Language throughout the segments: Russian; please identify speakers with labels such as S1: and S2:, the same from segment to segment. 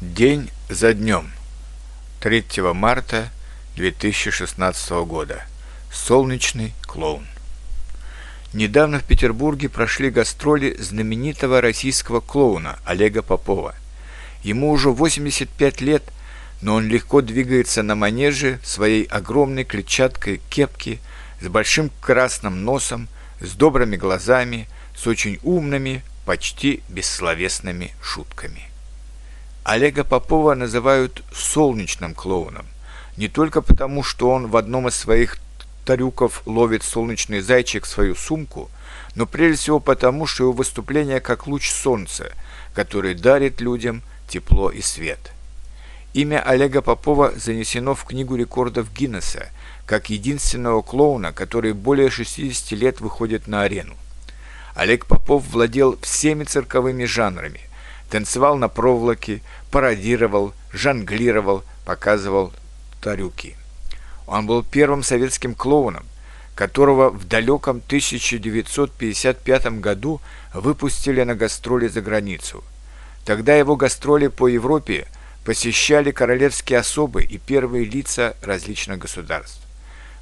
S1: День за днем. 3 марта 2016 года. Солнечный клоун. Недавно в Петербурге прошли гастроли знаменитого российского клоуна Олега Попова. Ему уже 85 лет, но он легко двигается на манеже своей огромной клетчаткой кепки с большим красным носом, с добрыми глазами, с очень умными, почти бессловесными шутками. Олега Попова называют «солнечным клоуном», не только потому, что он в одном из своих трюков ловит солнечный зайчик в свою сумку, но прежде всего потому, что его выступление как луч солнца, который дарит людям тепло и свет. Имя Олега Попова занесено в Книгу рекордов Гиннесса как единственного клоуна, который более 60 лет выходит на арену. Олег Попов владел всеми цирковыми жанрами, танцевал на проволоке, пародировал, жонглировал, показывал тарюки. Он был первым советским клоуном, которого в далеком 1955 году выпустили на гастроли за границу. Тогда его гастроли по Европе посещали королевские особы и первые лица различных государств.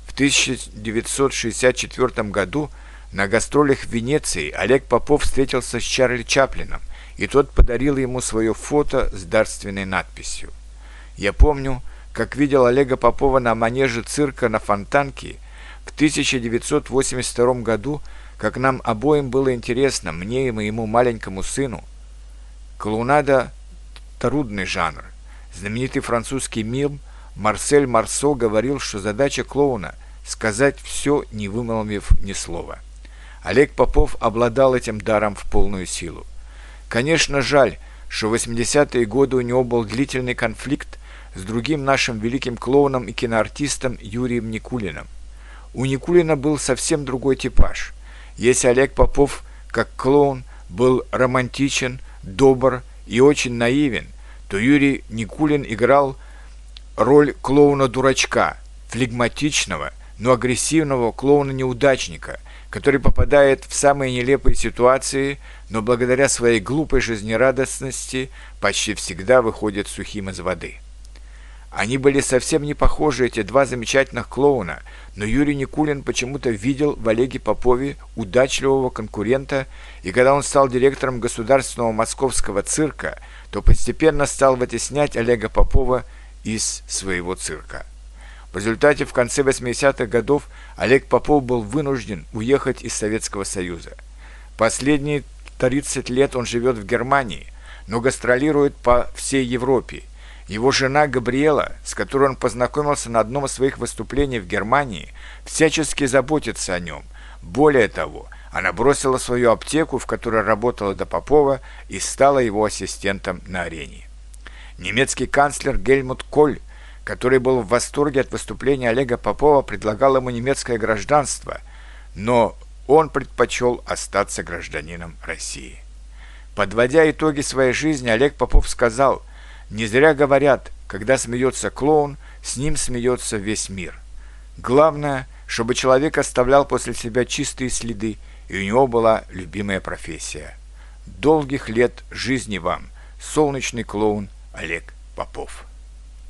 S1: В 1964 году на гастролях в Венеции Олег Попов встретился с Чарли Чаплином, и тот подарил ему свое фото с дарственной надписью. Я помню, как видел Олега Попова на манеже цирка на Фонтанке в 1982 году, как нам обоим было интересно, мне и моему маленькому сыну. Клоунада – трудный жанр. Знаменитый французский мим Марсель Марсо говорил, что задача клоуна – сказать все, не вымолвив ни слова. Олег Попов обладал этим даром в полную силу. Конечно, жаль, что в 80-е годы у него был длительный конфликт с другим нашим великим клоуном и киноартистом Юрием Никулиным. У Никулина был совсем другой типаж. Если Олег Попов, как клоун, был романтичен, добр и очень наивен, то Юрий Никулин играл роль клоуна-дурачка, флегматичного, но агрессивного клоуна-неудачника, который попадает в самые нелепые ситуации, но благодаря своей глупой жизнерадостности почти всегда выходит сухим из воды. Они были совсем не похожи, эти два замечательных клоуна, но Юрий Никулин почему-то видел в Олеге Попове удачливого конкурента, и когда он стал директором государственного московского цирка, то постепенно стал вытеснять Олега Попова из своего цирка. В результате в конце 80-х годов Олег Попов был вынужден уехать из Советского Союза. Последние 30 лет он живет в Германии, но гастролирует по всей Европе. Его жена Габриэла, с которой он познакомился на одном из своих выступлений в Германии, всячески заботится о нем. Более того, она бросила свою аптеку, в которой работала до Попова, и стала его ассистентом на арене. Немецкий канцлер Гельмут Коль который был в восторге от выступления Олега Попова, предлагал ему немецкое гражданство, но он предпочел остаться гражданином России. Подводя итоги своей жизни, Олег Попов сказал, «Не зря говорят, когда смеется клоун, с ним смеется весь мир. Главное, чтобы человек оставлял после себя чистые следы, и у него была любимая профессия. Долгих лет жизни вам, солнечный клоун Олег Попов».